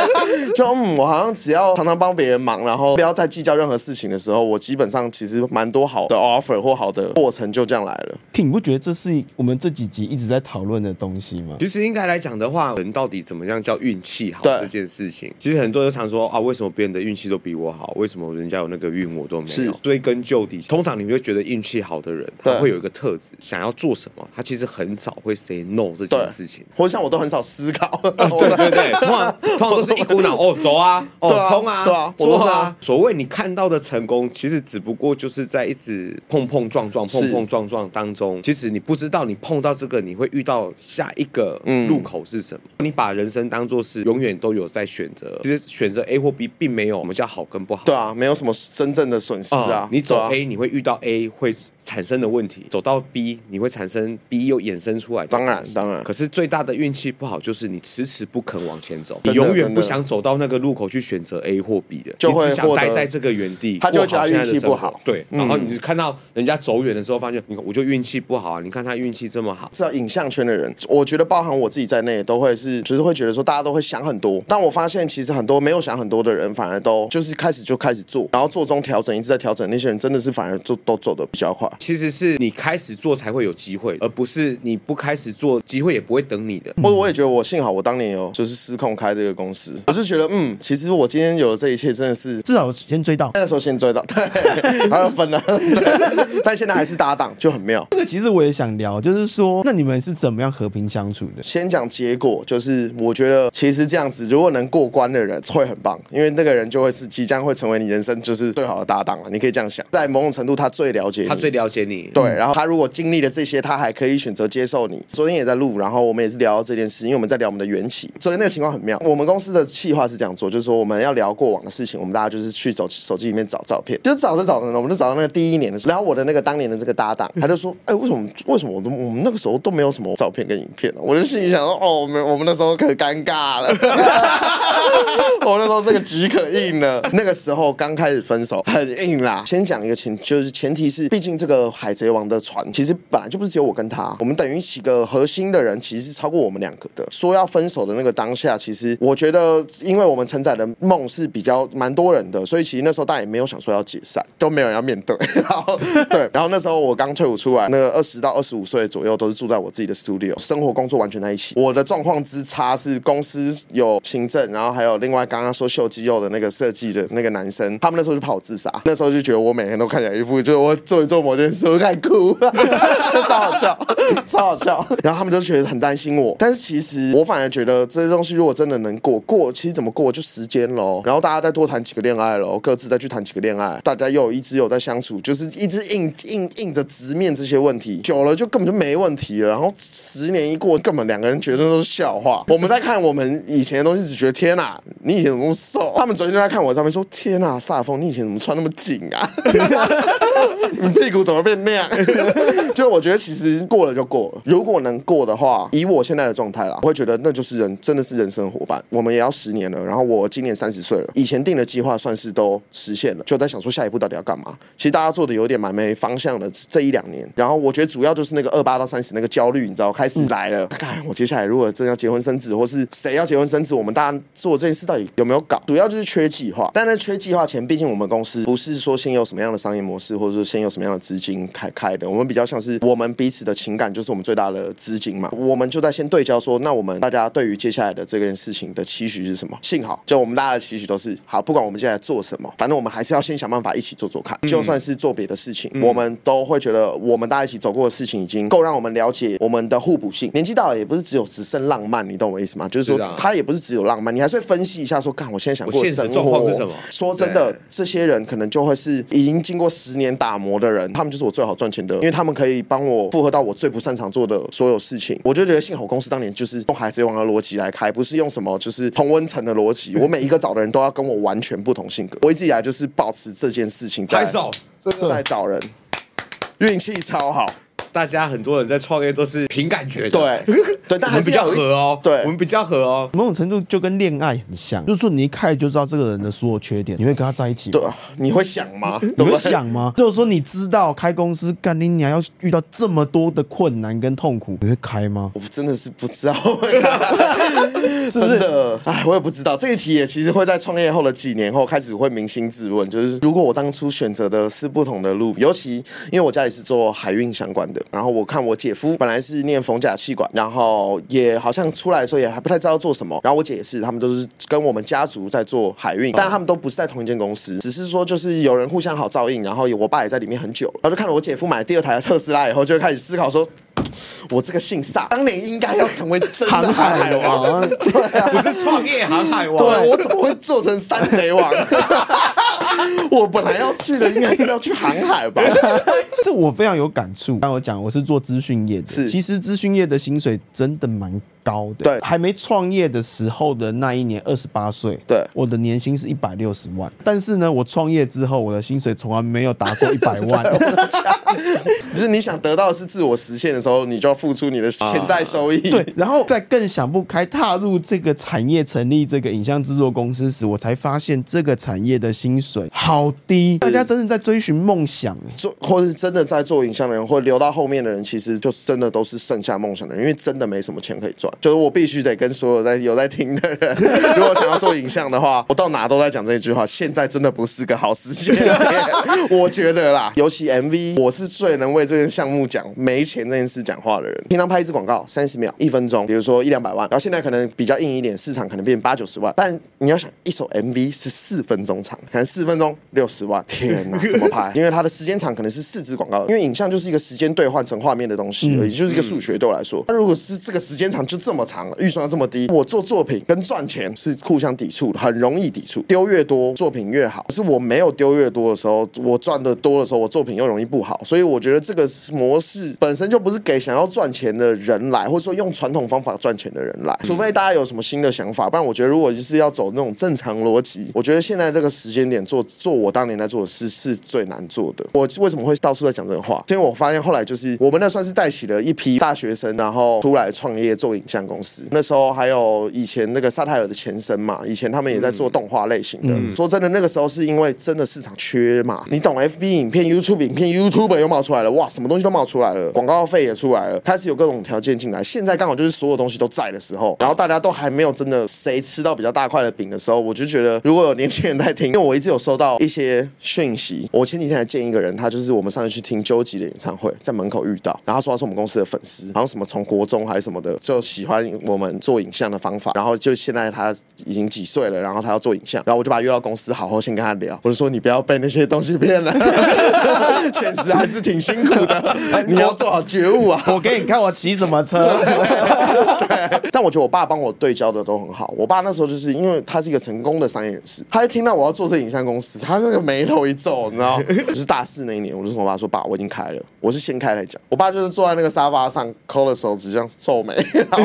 就嗯，我好像只要常常帮别人忙，然后不要再计较任何事情的时候，我基本上其实蛮多好的 offer 或好的过程就这样来了。你不觉得这是我们这几集一直在讨论的东西吗？其实应该来讲的话，人到底怎么样叫运气好这件事情，其实很多人常说啊，为什么别人的运气都比我好？为什么人家有那个运我都没有？追根究底，通常你会觉得运气好的人，他会有一个特质，想要做什么，他其实很少会 say no 这件事情，或者像我都很少思考。对 对对，通常通常都是一股脑哦，走啊，哦冲啊，对啊，做啊。所谓你看到的成功，其实只不过就是在一直碰碰撞撞、碰碰撞撞当中，其实你不知道你碰到这个，你会遇到下一个路口是什么。你把人生当做是永远都有在选择，其实选择 A 或 B 并没有我们叫好跟不好。对啊，没有什么真正的损失啊。你走 A，你会遇到 A 会。产生的问题，走到 B，你会产生 B 又衍生出来。当然，当然。可是最大的运气不好，就是你迟迟不肯往前走，你永远不想走到那个路口去选择 A 或 B 的，就会想待在这个原地。他就会觉得运气不好。对，然后你看到人家走远的时候，发现你看我就运气不好啊！你看他运气这么好。知道影像圈的人，我觉得包含我自己在内，都会是，就是会觉得说大家都会想很多。但我发现其实很多没有想很多的人，反而都就是开始就开始做，然后做中调整，一直在调整。那些人真的是反而就都走的比较快。其实是你。开始做才会有机会，而不是你不开始做，机会也不会等你的。或者我也觉得，我幸好我当年有就是失控开这个公司，我就觉得嗯，其实我今天有了这一切真的是至少先追到，那个时候先追到，对，然后分了，对，但现在还是搭档，就很妙。这个其实我也想聊，就是说，那你们是怎么样和平相处的？先讲结果，就是我觉得其实这样子，如果能过关的人会很棒，因为那个人就会是即将会成为你人生就是最好的搭档了。你可以这样想，在某种程度他最了解你，他最了解你，对，然后。他如果经历了这些，他还可以选择接受你。昨天也在录，然后我们也是聊到这件事，因为我们在聊我们的缘起。昨天那个情况很妙。我们公司的企划是这样做，就是说我们要聊过往的事情，我们大家就是去走手机里面找照片，就找着找着呢，我们就找到那个第一年的时候。然后我的那个当年的这个搭档，他就说：“哎，为什么为什么我都我们那个时候都没有什么照片跟影片？”我就心里想说：“哦，我们我们那时候可尴尬了，我那时候这个局可硬了。那个时候刚开始分手，很硬啦。先讲一个前，就是前提是，毕竟这个海贼王的船其实。本来就不是只有我跟他，我们等于几个核心的人，其实是超过我们两个的。说要分手的那个当下，其实我觉得，因为我们承载的梦是比较蛮多人的，所以其实那时候大家也没有想说要解散，都没有人要面对。然后对，然后那时候我刚退伍出来，那个二十到二十五岁左右都是住在我自己的 studio，生活工作完全在一起。我的状况之差是公司有行政，然后还有另外刚刚说秀肌肉的那个设计的那个男生，他们那时候就怕我自杀，那时候就觉得我每天都看起来一副就是我做一做某件事我开始哭。超好笑，超好笑。然后他们就觉得很担心我，但是其实我反而觉得这些东西如果真的能过过，其实怎么过就时间喽。然后大家再多谈几个恋爱喽，各自再去谈几个恋爱，大家又一直有在相处，就是一直硬硬硬着直面这些问题，久了就根本就没问题了。然后十年一过，根本两个人觉得都是笑话。我们在看我们以前的东西，只觉得天哪，你以前怎么那么瘦？他们昨天就在看我的照片，说天哪，萨风，你以前怎么穿那么紧啊？你屁股怎么变那样？就我觉得其实过了就过了，如果能过的话，以我现在的状态啦，我会觉得那就是人，真的是人生伙伴。我们也要十年了，然后我今年三十岁了，以前定的计划算是都实现了，就在想说下一步到底要干嘛。其实大家做的有点蛮没方向的这一两年，然后我觉得主要就是那个二八到三十那个焦虑，你知道开始来了。看、嗯、我接下来如果真要结婚生子，或是谁要结婚生子，我们大家做这件事到底有没有搞？主要就是缺计划。但在缺计划前，毕竟我们公司不是说先有什么样的商业模式，或者说先有什么样的资金开开的，我们比较像是我们彼此的情感就是我们最大的资金嘛。我们就在先对焦说，那我们大家对于接下来的这件事情的期许是什么？幸好就我们大家的期许都是好，不管我们现在做什么，反正我们还是要先想办法一起做做看。就算是做别的事情，我们都会觉得我们大家一起走过的事情已经够让我们了解我们的互补性。年纪大了也不是只有只剩浪漫，你懂我意思吗？就是说，他也不是只有浪漫，你还是会分析一下说，干，我现在想过的生活是什么？说真的，这些人可能就会是已经经过十年打磨的人，他们就是我最好赚钱的，因为他们可以帮我复合到我最不擅长做的所有事情。我就觉得幸好公司当年就是用海贼王的逻辑来开，不是用什么就是同温层的逻辑。我每一个找的人都要跟我完全不同性格。我一直以来就是保持这件事情在找在找人，运气超好。大家很多人在创业都是凭感觉的，对 对，但还是比较合哦。对，我们比较合哦。某种程度就跟恋爱很像，就是说你一开始就知道这个人的所有缺点，你会跟他在一起。对，你会想吗？你会想吗？就是说你知道开公司干你，你还要遇到这么多的困难跟痛苦，你会开吗？我真的是不知道，真的，哎，我也不知道。这一题也其实会在创业后的几年后开始会扪心自问，就是如果我当初选择的是不同的路，尤其因为我家里是做海运相关的。然后我看我姐夫本来是念逢甲气管，然后也好像出来的时候也还不太知道做什么。然后我姐也是，他们都是跟我们家族在做海运，但他们都不是在同一间公司，只是说就是有人互相好照应。然后我爸也在里面很久了，然后就看了我姐夫买了第二台的特斯拉以后，就开始思考说，我这个姓萨当年应该要成为真的航海王，对啊，不是创业航海王，对，我怎么会做成山贼王？我本来要去的应该是要去航海吧，这我非常有感触。刚我讲我是做资讯业的，其实资讯业的薪水真的蛮高的。对，还没创业的时候的那一年，二十八岁，对，我的年薪是一百六十万。但是呢，我创业之后，我的薪水从来没有达过 一百万。就是你想得到的是自我实现的时候，你就要付出你的潜在收益。对，然后在更想不开踏入这个产业，成立这个影像制作公司时，我才发现这个产业的薪水好低。大家真的在追寻梦想，做或是真的在做影像的人，或留到后面的人，其实就真的都是剩下梦想的人，因为真的没什么钱可以赚。就是我必须得跟所有在有在听的人，如果想要做影像的话，我到哪都在讲这句话。现在真的不是个好时机，我觉得啦，尤其 MV，我是最能为这个项目讲没钱这件事讲话的人。平常拍一支广告三十秒、一分钟，比如说一两百万，然后现在可能比较硬一点，市场可能变八九十万。但你要想，一首 MV 是四分钟长，可能四分钟六十万，天哪，怎么拍？因为它的时间长可能是四支广告，因为影像就是一个时间兑换成画面的东西而已，就是一个数学对我来说。那如果是这个时间长就这么长了，预算要这么低，我做作品跟赚钱是互相抵触的，很容易抵触。丢越多作品越好，可是我没有丢越多的时候，我赚的多的时候，我作品又容易不好。所以我觉得这个模式本身就不是给想要赚钱的人来，或者说用传统方法赚钱的人来。除非大家有什么新的想法，不然我觉得如果就是要走那种正常逻辑，我觉得现在这个时间点做做我当年在做的事是最难做的。我为什么会到处在讲这个话？因为我发现后来就是我们那算是带起了一批大学生，然后出来创业做影像公司。那时候还有以前那个萨泰尔的前身嘛，以前他们也在做动画类型的。嗯、说真的，那个时候是因为真的市场缺嘛，你懂？FB 影片、YouTube 影片、YouTuber 又冒出来了，哇，什么东西都冒出来了，广告费也出来了，开始有各种条件进来。现在刚好就是所有东西都在的时候，然后大家都还没有真的谁吃到比较大块的饼的时候，我就觉得如果有年轻人在听，因为我一直有收到一些讯息，我前几天还见一个人，他就是我们上次去听究极的演唱会，在门口遇到，然后他说他是我们公司的粉丝，然后什么从国中还是什么的，就喜欢我们做影像的方法，然后就现在他已经几岁了，然后他要做影像，然后我就把他约到公司，好好先跟他聊，我就说你不要被那些东西骗了，现实还是挺辛苦的，你要做好觉悟啊！我给你看我骑什么车。对，但我觉得我爸帮我对焦的都很好。我爸那时候就是因为他是一个成功的商业人士，他一听到我要做这影像公司，他那个眉头一皱，你知道？就是大四那一年，我就跟我爸说：“爸，我已经开了。”我是先开来讲，我爸就是坐在那个沙发上抠了手指，这样皱眉，然后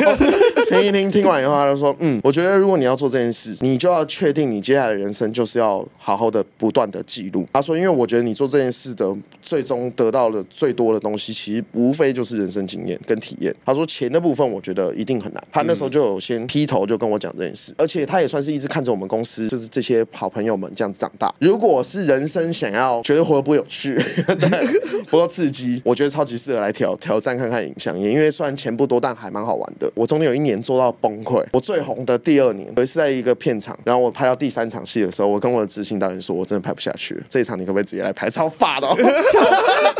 听一听，听完以后他就说，嗯，我觉得如果你要做这件事，你就要确定你接下来的人生就是要好好的不断的记录。他说，因为我觉得你做这件事的最终得到的最多的东西，其实无非就是人生经验跟体验。他说钱的部分，我觉得一定很难。他那时候就有先劈头就跟我讲这件事，而且他也算是一直看着我们公司就是这些好朋友们这样子长大。如果是人生想要觉得活得不有趣，对，不够刺激，我觉得超级适合来挑挑战看看影像业，因为虽然钱不多，但还蛮好玩的。我中间有一年做到崩溃，我最红的第二年，我是在一个片场，然后我拍到第三场戏的时候，我跟我的执行导演说，我真的拍不下去了，这一场你可不可以直接来拍？超发的、哦，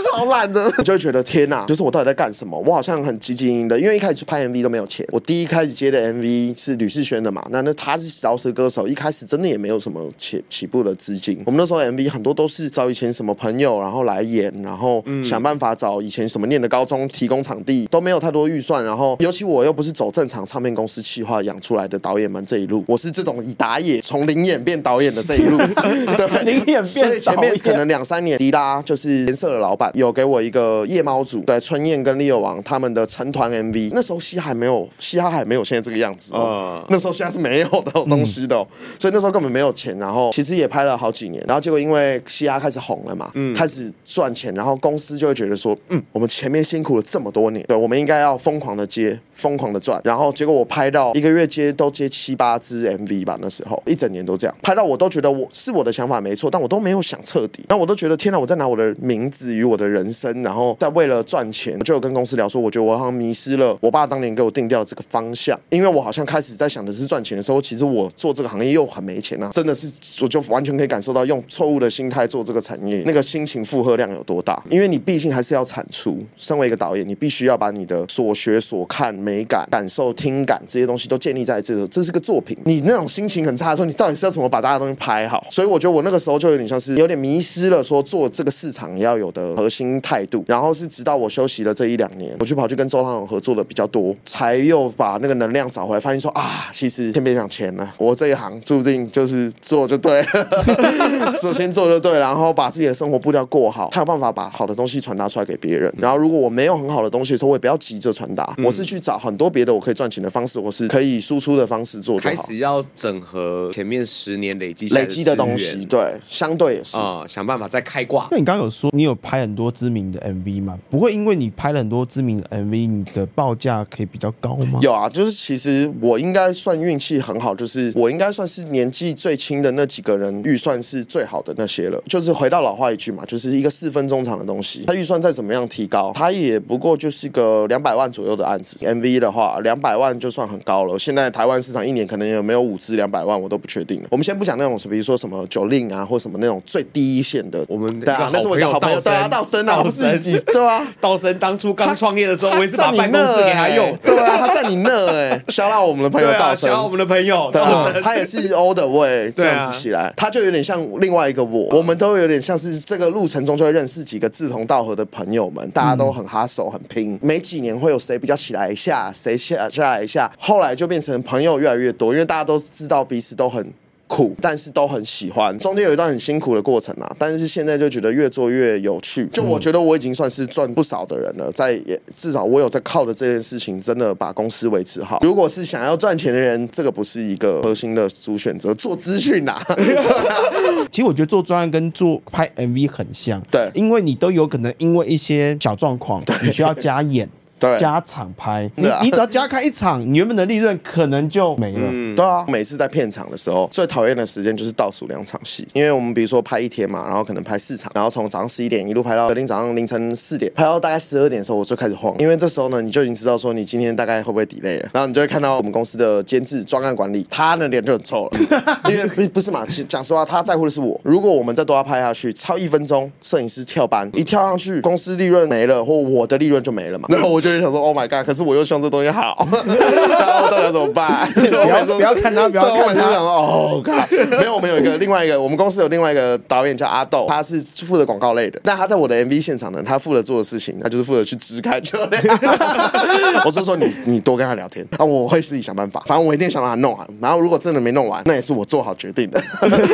超烂的，你就会觉得天哪，就是我到底在干什么？我好像很积极营的，因为一开始拍 MV 都没有钱。我第一开始接的 MV 是吕世轩的嘛，那那他是饶舌歌手，一开始真的也没有什么起起步的资金。我们那时候 MV 很多都是找以前什么朋友，然后来演，然后想办法找以前什么念的高中提供场地，都没有太多预算。然后尤其我又不是走正常唱片公司企划养出来的导演们这一路，我是这种以打野从零演变导演的这一路，对，零演变。所以前面可能两三年，迪拉就是颜色的老板有给我一个夜猫组，对，春燕跟利友王他们的成团 MV，那时候嘻哈还没有，嘻哈还没有现在这个样子哦，那时候嘻哈是没有的东西的，所以那时候根本没有钱。然后其实也拍了好几年，然后结果因为嘻哈开始红了嘛，嗯。开始赚钱，然后公司就会觉得说，嗯，我们前面辛苦了这么多年，对，我们应该要疯狂的接，疯狂的赚。然后结果我拍到一个月接都接七八支 MV 吧，那时候一整年都这样拍到，我都觉得我是我的想法没错，但我都没有想彻底，那我都觉得天哪，我在拿我的名字与我的人生，然后在为了赚钱，我就有跟公司聊说，我觉得我好像迷失了我爸当年给我定掉的这个方向，因为我好像开始在想的是赚钱的时候，其实我做这个行业又很没钱啊，真的是我就完全可以感受到用错误的心态做这个产业，那个心情负荷量有多大，因为你毕竟还是要产出，身为一个导演，你必须要把你的所学所看、美感、感受、听感这些东西都建立在这个，这是个作品，你那种心情很差的时候，你到底是要怎么把大家东西拍好？所以我觉得我那个时候就有点像是有点迷失了，说做这个市场要有的核心态度。然后是直到我休息了这一两年，我去跑去跟周汤豪合作的比较多，才又把那个能量找回来，发现说啊，其实先别想钱了，我这一行注定就是做就对了，首先做就对，然后把自己的生活步调过好，才有办法把好的东西传达出来给别人。然后如果我没有很好的东西的时候，我也不要急着传达，我是去找很多别的我可以赚钱的方式，我是可以输出的方式做。开始要整合前面十年累积累积的东西，对，相对也是啊、呃，想办法再开挂。那你刚刚有说你有拍很多知名的 MV 吗？不会因为你拍了很多知名的 MV，你的报价可以比较高吗？有啊，就是其实我应该算运气很好，就是我应该算是年纪最轻的那几个人，预算是最好的那些了。就是回到老话一句嘛，就是一个四分钟长的东西，它预算再怎么样提高，它也不过就是个两百万左右的案子。MV 的话，两百万就算很高了。现在台湾市场一年可能有没有五支两百万，我都不确定了。我们先不讲那种，比如说什么 Jolin 啊，或什么那种最低一线的，我们对啊，那是我的好朋友，对啊，道生啊，不是对啊，道生 当初刚创业的时候，我也是把办公室给他用，对啊，他在你那哎，肖到我们的朋友道森，肖我们的朋友，对，他也是 all the way 这样子起来，他就有点像另外一个我，我们都有点像是这个路程中就会认识几个志同道合的朋友们，大家都很哈手很拼，没几年会有谁比较起来一下，谁下下来一下，后来就变成朋友越来越多，因为大家都知道彼此都很。苦，但是都很喜欢。中间有一段很辛苦的过程啊，但是现在就觉得越做越有趣。就我觉得我已经算是赚不少的人了，在也至少我有在靠着这件事情，真的把公司维持好。如果是想要赚钱的人，这个不是一个核心的主选择。做资讯啊，其实我觉得做专案跟做拍 MV 很像，对，因为你都有可能因为一些小状况，你需要加演。对，加场拍，你你只要加开一场，你原本的利润可能就没了。嗯，对啊，每次在片场的时候，最讨厌的时间就是倒数两场戏，因为我们比如说拍一天嘛，然后可能拍四场，然后从早上十一点一路拍到隔天早上凌晨四点，拍到大概十二点的时候，我就开始慌，因为这时候呢，你就已经知道说你今天大概会不会 delay 了，然后你就会看到我们公司的监制专案管理，他的脸就很臭了，因为不不是嘛，其实讲实话，他在乎的是我。如果我们再多要拍下去，超一分钟，摄影师跳班一跳上去，公司利润没了，或我的利润就没了嘛，然后我就会想说，Oh my god！可是我又希望这东西好，然后到底要怎么办？不要不要看他，不要看他。哦，看，没有，我们有一个另外一个，我们公司有另外一个导演叫阿豆，他是负责广告类的。那他在我的 MV 现场呢，他负责做的事情，他就是负责去支开就。我是说你，你多跟他聊天，啊，我会自己想办法，反正我一定想把它弄完。然后如果真的没弄完，那也是我做好决定的。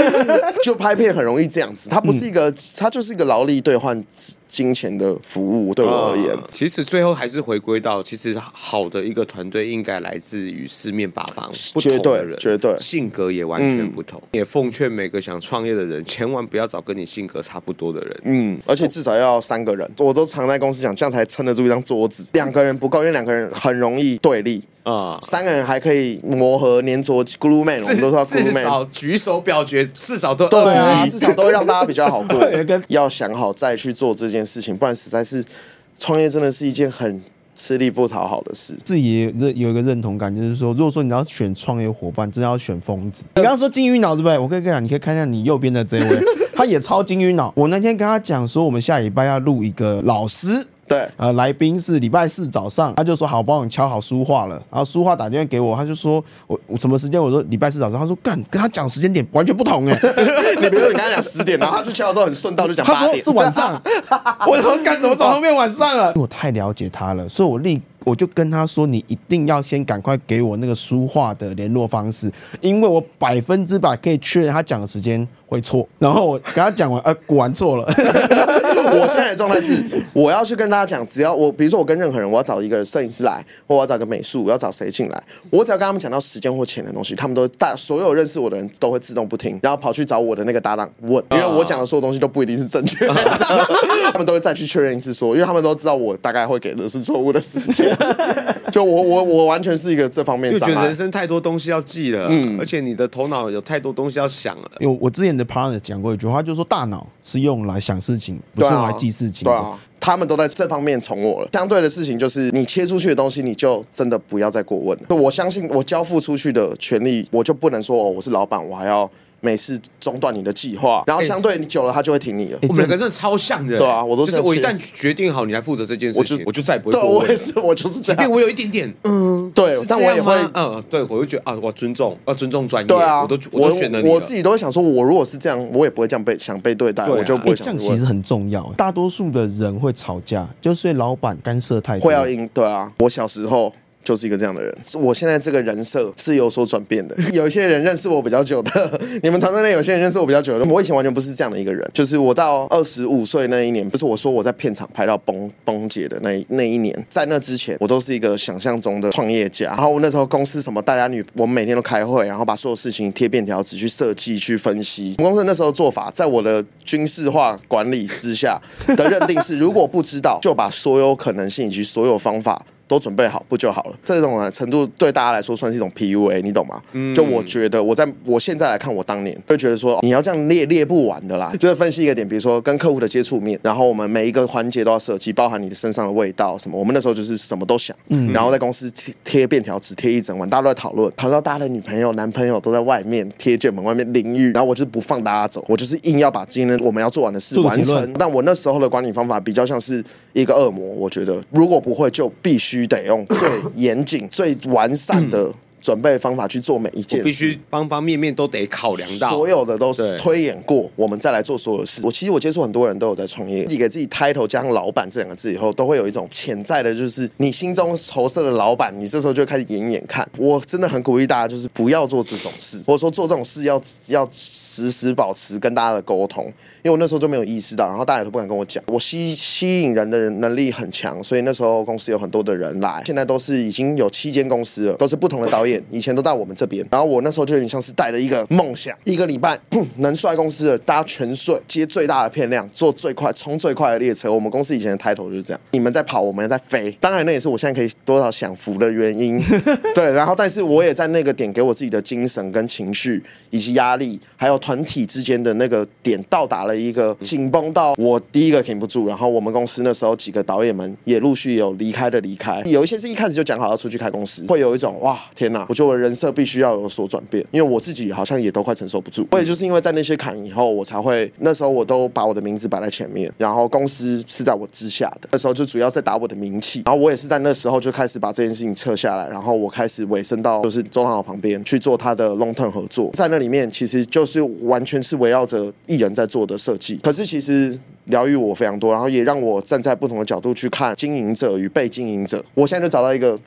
就拍片很容易这样子，它不是一个，它就是一个劳力兑换金钱的服务。对我而言，其实最后还是。回归到，其实好的一个团队应该来自于四面八方不同的人，绝对性格也完全不同。嗯、也奉劝每个想创业的人，千万不要找跟你性格差不多的人。嗯，而且至少要三个人，我都常在公司讲，这样才撑得住一张桌子。两个人不够，因为两个人很容易对立。啊，三个人还可以磨合粘着，glue man，我们都说 glue man。至少举手表决，至少都对啊，至少都会让大家比较好过。要想好再去做这件事情，不然实在是创业真的是一件很吃力不讨好的事。自己也认有一个认同感，就是说，如果说你要选创业伙伴，真的要选疯子。你刚刚说金鱼脑对不对？我可以跟你讲，你可以看一下你右边的这位，他也超金鱼脑。我那天跟他讲说，我们下礼拜要录一个老师。对，呃，来宾是礼拜四早上，他就说好，帮我敲好书画了，然后书画打电话给我，他就说我我什么时间？我说礼拜四早上，他说干，跟他讲时间点完全不同哎，你比如说你跟他讲十点，然后他去敲的时候很顺道就讲八点，是晚上，我说干怎么早上变晚上了？我太了解他了，所以我立。我就跟他说：“你一定要先赶快给我那个书画的联络方式，因为我百分之百可以确认他讲的时间会错。”然后我跟他讲完，呃，果然错了。我现在的状态是，我要去跟大家讲，只要我，比如说我跟任何人，我要找一个摄影师来，或我要找个美术，我要找谁进来，我只要跟他们讲到时间或钱的东西，他们都大所有认识我的人都会自动不听，然后跑去找我的那个搭档问，因为我讲的所有东西都不一定是正确的，他们都会再去确认一次说，因为他们都知道我大概会给的是错误的时间。就我我我完全是一个这方面，就觉得人生太多东西要记了，嗯，而且你的头脑有太多东西要想了。因为我之前的 partner 讲过一句话，就是说大脑是用来想事情，不是用来记事情。对啊，他们都在这方面宠我了。相对的事情就是，你切出去的东西，你就真的不要再过问了。我相信我交付出去的权利，我就不能说哦，我是老板，我还要。每次中断你的计划，然后相对你久了，他就会停你了。我们两个真的超像的。对啊，我都是。我一旦决定好你来负责这件事情，我就再也不会。对，我也是，我就是这样。即便我有一点点，嗯，对，但我也会，嗯，对，我会觉得啊，我尊重，要尊重专业。对啊，我都我都选了你。我自己都会想说，我如果是这样，我也不会这样被想被对待，我就不会这样。其实很重要。大多数的人会吵架，就是老板干涉太多。会要赢。对啊，我小时候。就是一个这样的人，我现在这个人设是有所转变的。有一些人认识我比较久的，你们团队内有些人认识我比较久的，我以前完全不是这样的一个人。就是我到二十五岁那一年，不是我说我在片场拍到崩崩解的那那一年，在那之前，我都是一个想象中的创业家。然后那时候公司什么大家女，我们每天都开会，然后把所有事情贴便条纸去设计去分析。公司那时候做法，在我的军事化管理之下的认定是，如果不知道，就把所有可能性以及所有方法。都准备好不就好了？这种程度对大家来说算是一种 PUA，你懂吗？嗯，就我觉得，我在我现在来看，我当年会觉得说，你要这样列列不完的啦。就是分析一个点，比如说跟客户的接触面，然后我们每一个环节都要设计，包含你的身上的味道什么。我们那时候就是什么都想，嗯，然后在公司贴贴便条纸贴一整晚，大家都在讨论，讨论到大家的女朋友、男朋友都在外面贴卷门外面淋浴，然后我就不放大家走，我就是硬要把今天我们要做完的事完成。但我那时候的管理方法比较像是一个恶魔，我觉得如果不会就必须。须得用最严谨、最完善的。准备方法去做每一件事，必须方方面面都得考量到，所有的都是推演过，我们再来做所有事。我其实我接触很多人都有在创业，你给自己 title 加上老板这两个字以后，都会有一种潜在的，就是你心中投射的老板，你这时候就开始演演看。我真的很鼓励大家，就是不要做这种事，或者说做这种事要要时时保持跟大家的沟通，因为我那时候就没有意识到，然后大家都不敢跟我讲。我吸吸引人的人能力很强，所以那时候公司有很多的人来，现在都是已经有七间公司了，都是不同的导演。以前都到我们这边，然后我那时候就有点像是带了一个梦想，一个礼拜 能率公司的大家全睡，接最大的片量，坐最快，冲最快的列车。我们公司以前的抬头就是这样，你们在跑，我们在飞。当然，那也是我现在可以多少享福的原因。对，然后但是我也在那个点给我自己的精神跟情绪以及压力，还有团体之间的那个点到达了一个紧绷到我第一个挺不住。然后我们公司那时候几个导演们也陆续有离开的离开，有一些是一开始就讲好要出去开公司，会有一种哇天哪！我觉得我的人设必须要有所转变，因为我自己好像也都快承受不住。我也就是因为在那些坎以后，我才会那时候我都把我的名字摆在前面，然后公司是在我之下的。那时候就主要在打我的名气，然后我也是在那时候就开始把这件事情撤下来，然后我开始委身到就是周汤豪旁边去做他的 long term 合作，在那里面其实就是完全是围绕着艺人在做的设计。可是其实疗愈我非常多，然后也让我站在不同的角度去看经营者与被经营者。我现在就找到一个。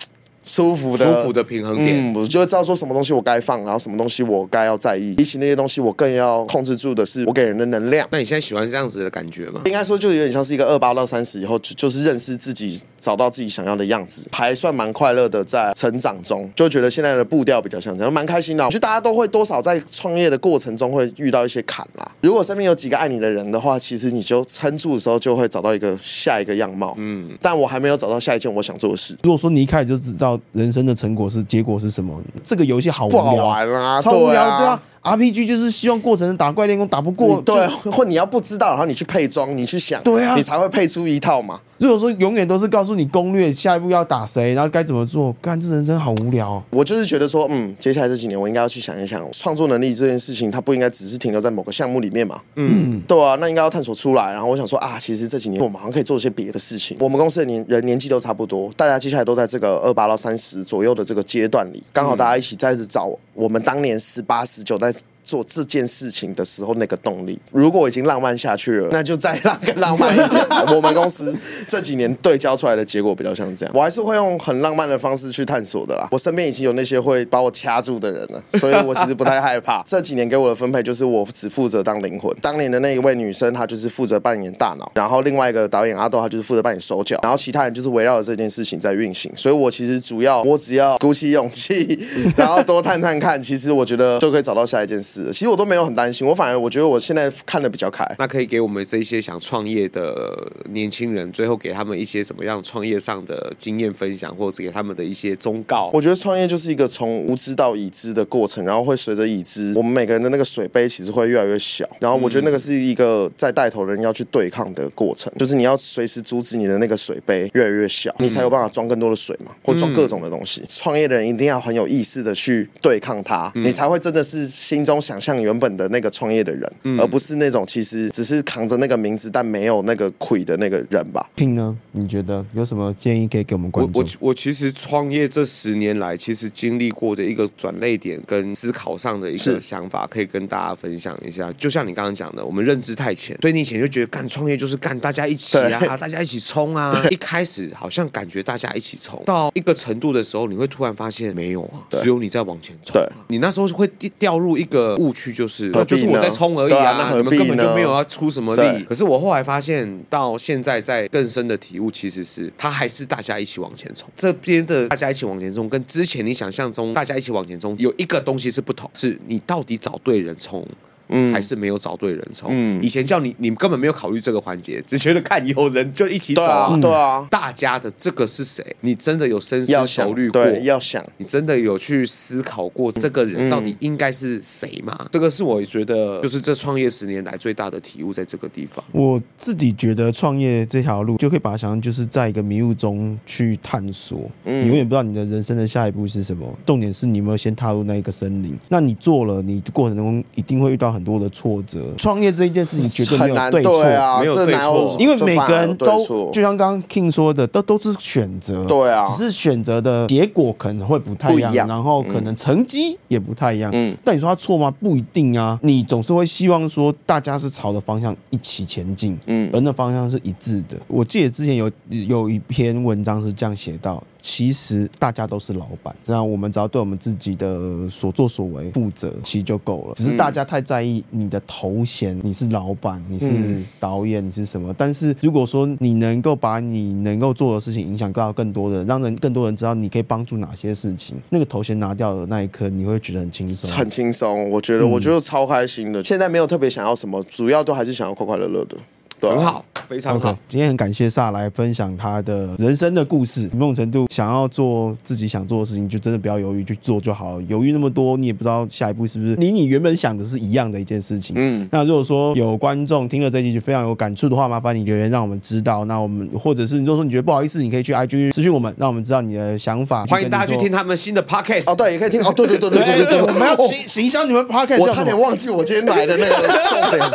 舒服的舒服的平衡点，嗯，我就会知道说什么东西我该放，然后什么东西我该要在意。比起那些东西，我更要控制住的是我给人的能量。那你现在喜欢这样子的感觉吗？应该说，就有点像是一个二八到三十以后，就就是认识自己找到自己想要的样子，还算蛮快乐的，在成长中就觉得现在的步调比较像这样，蛮开心的。我觉得大家都会多少在创业的过程中会遇到一些坎啦。如果身边有几个爱你的人的话，其实你就撑住的时候就会找到一个下一个样貌。嗯，但我还没有找到下一件我想做的事。如果说你一开始就知道人生的成果是结果是什么，这个游戏好无聊，不好玩啊，超无聊，对啊。RPG 就是希望过程打怪练功打不过，对，或你要不知道，然后你去配装，你去想，对啊，你才会配出一套嘛。如果说永远都是告诉你攻略，下一步要打谁，然后该怎么做，干这人生好无聊。我就是觉得说，嗯，接下来这几年我应该要去想一想，创作能力这件事情，它不应该只是停留在某个项目里面嘛。嗯，对啊，那应该要探索出来。然后我想说啊，其实这几年我们好像可以做一些别的事情。我们公司的年人年纪都差不多，大家接下来都在这个二八到三十左右的这个阶段里，刚好大家一起在这找我们当年十八十九在。guys. 做这件事情的时候，那个动力，如果已经浪漫下去了，那就再浪更浪漫一点。我们公司这几年对焦出来的结果比较像这样，我还是会用很浪漫的方式去探索的啦。我身边已经有那些会把我掐住的人了，所以我其实不太害怕。这几年给我的分配就是我只负责当灵魂。当年的那一位女生，她就是负责扮演大脑，然后另外一个导演阿豆，他就是负责扮演手脚，然后其他人就是围绕着这件事情在运行。所以我其实主要，我只要鼓起勇气，然后多探探看，其实我觉得就可以找到下一件事。其实我都没有很。担心，我反而我觉得我现在看的比较开。那可以给我们这些想创业的年轻人，最后给他们一些什么样创业上的经验分享，或者给他们的一些忠告？我觉得创业就是一个从无知到已知的过程，然后会随着已知，我们每个人的那个水杯其实会越来越小。然后我觉得那个是一个在带头人要去对抗的过程，就是你要随时阻止你的那个水杯越来越小，你才有办法装更多的水嘛，或装各种的东西。创业的人一定要很有意识的去对抗它，你才会真的是心中想象原本的。那个创业的人，嗯、而不是那种其实只是扛着那个名字但没有那个亏的那个人吧。听呢？你觉得有什么建议可以给我们观众？我我，我其实创业这十年来，其实经历过的一个转捩点跟思考上的一个想法，可以跟大家分享一下。就像你刚刚讲的，我们认知太浅，所以你以前就觉得干创业就是干大家一起啊，大家一起冲啊。一开始好像感觉大家一起冲，到一个程度的时候，你会突然发现没有啊，只有你在往前冲。对，你那时候会掉入一个误区，就是。就是我在冲而已啊，啊你们根本就没有要出什么力。可是我后来发现，到现在在更深的体悟，其实是他还是大家一起往前冲。这边的大家一起往前冲，跟之前你想象中大家一起往前冲有一个东西是不同，是你到底找对人冲。嗯，还是没有找对人冲。嗯，以前叫你，你根本没有考虑这个环节，只觉得看有人就一起走。对啊，大家的这个是谁？你真的有深思熟虑过？对，要想。你真的有去思考过这个人到底应该是谁吗？这个是我觉得，就是这创业十年来最大的体悟，在这个地方。我自己觉得创业这条路，就可以把它想象就是在一个迷雾中去探索。嗯，你永远不知道你的人生的下一步是什么。重点是你有没有先踏入那一个森林？那你做了，你过程中一定会遇到很。很多的挫折，创业这一件事情绝对没有对错，啊、没有对错，因为每个人都就像刚刚 King 说的，都都是选择，对啊，只是选择的结果可能会不太一样，一样然后可能成绩也不太一样。嗯，但你说他错吗？不一定啊，你总是会希望说大家是朝着方向一起前进，嗯，而那方向是一致的。我记得之前有有一篇文章是这样写到。其实大家都是老板，这样我们只要对我们自己的所作所为负责，其实就够了。只是大家太在意你的头衔，你是老板，你是导演，你是什么？但是如果说你能够把你能够做的事情影响到更多的，让人更多人知道你可以帮助哪些事情，那个头衔拿掉的那一刻，你会觉得很轻松，很轻松。我觉得，我觉得超开心的。现在没有特别想要什么，主要都还是想要快快乐乐的。很好。非常好，okay, 今天很感谢萨来分享他的人生的故事。某种程度，想要做自己想做的事情，就真的不要犹豫去做就好了。犹豫那么多，你也不知道下一步是不是离你原本想的是一样的一件事情。嗯，那如果说有观众听了这集就非常有感触的话，麻烦你留言让我们知道。那我们或者是如果说你觉得不好意思，你可以去 IG 私讯我们，让我们知道你的想法。欢迎大家去听他们新的 Podcast 哦，对，也可以听哦，对对对对对对对，我们要行行销你们 Podcast，我差点忘记我今天来的那个重点。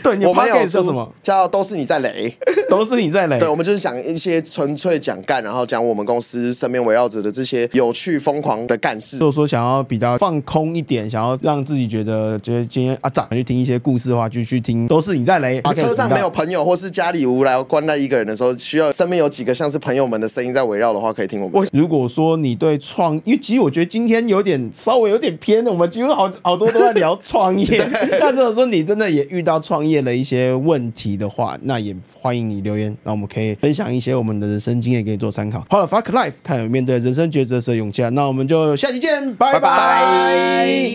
对，你们 Podcast 叫什么？叫都是你在雷，都是。你在雷，对，我们就是讲一些纯粹讲干，然后讲我们公司身边围绕着的这些有趣疯狂的干事。如果说想要比较放空一点，想要让自己觉得觉得今天啊，早去听一些故事的话，就去听。都是你在雷。啊车上没有朋友，或是家里无聊关在一个人的时候，需要身边有几个像是朋友们的声音在围绕的话，可以听我们。如果说你对创，因为其实我觉得今天有点稍微有点偏，我们几乎好好多都在聊创业。对但如果说你真的也遇到创业业的一些问题的话，那也欢迎你留言，那我们可以分享一些我们的人生经验给你做参考。好了，Fuck Life，看有面对人生抉择时的勇气，那我们就下期见，拜拜。